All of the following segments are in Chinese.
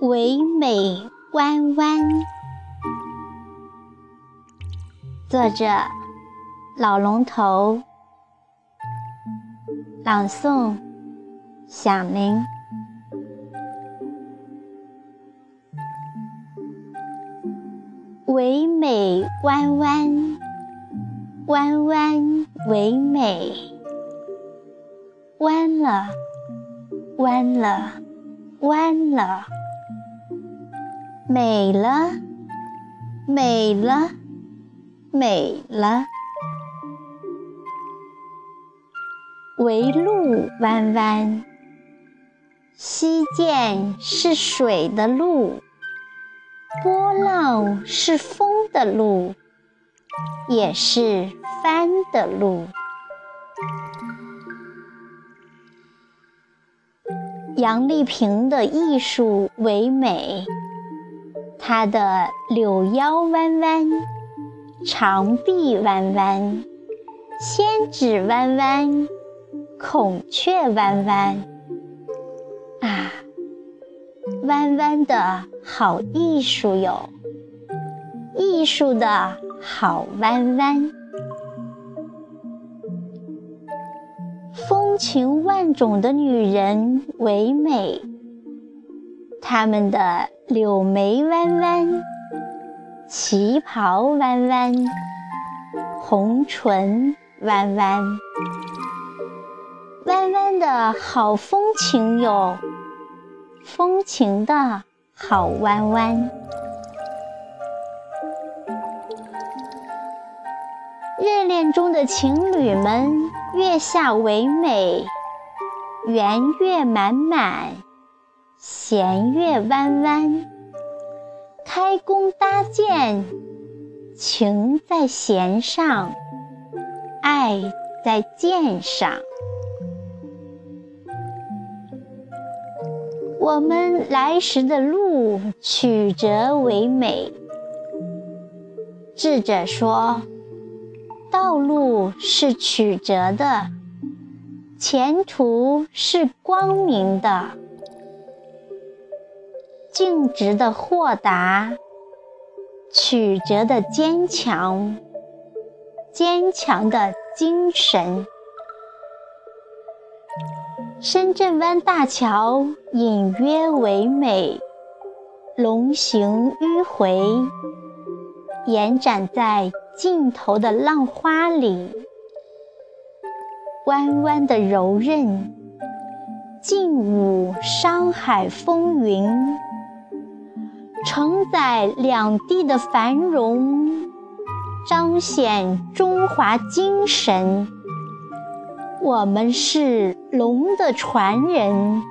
唯美弯弯。作者老龙头。朗诵响铃。唯美弯弯，弯弯唯美，弯了，弯了，弯了。美了，美了，美了。唯路弯弯，溪涧是水的路，波浪是风的路，也是帆的路。杨丽萍的艺术唯美。她的柳腰弯弯，长臂弯弯，千指弯弯，孔雀弯弯，弯弯的好艺术哟，艺术的好弯弯，风情万种的女人唯美，她们的。柳眉弯弯，旗袍弯弯，红唇弯弯，弯弯的好风情哟，风情的好弯弯。热恋中的情侣们，月下唯美，圆月满满。弦月弯弯，开弓搭箭，情在弦上，爱在箭上。我们来时的路曲折唯美。智者说，道路是曲折的，前途是光明的。径直的豁达，曲折的坚强，坚强的精神。深圳湾大桥隐约唯美，龙行迂回，延展在尽头的浪花里，弯弯的柔韧，劲舞商海风云。承载两地的繁荣，彰显中华精神。我们是龙的传人。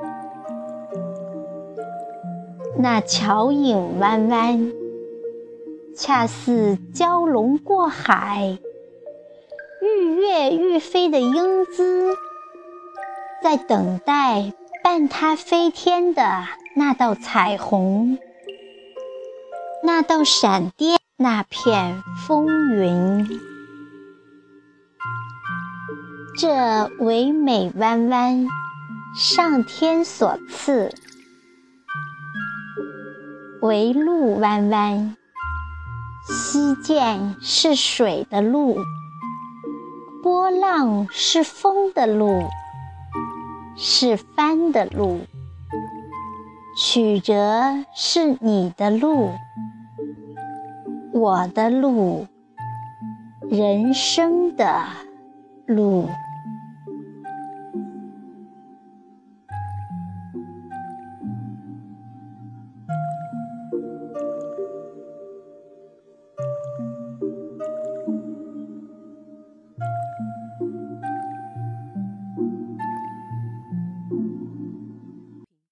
那桥影弯弯，恰似蛟龙过海，欲跃欲飞的英姿，在等待伴它飞天的那道彩虹。那道闪电，那片风云，这唯美弯弯，上天所赐；唯路弯弯，溪涧是水的路，波浪是风的路，是帆的路，曲折是你的路。我的路，人生的路。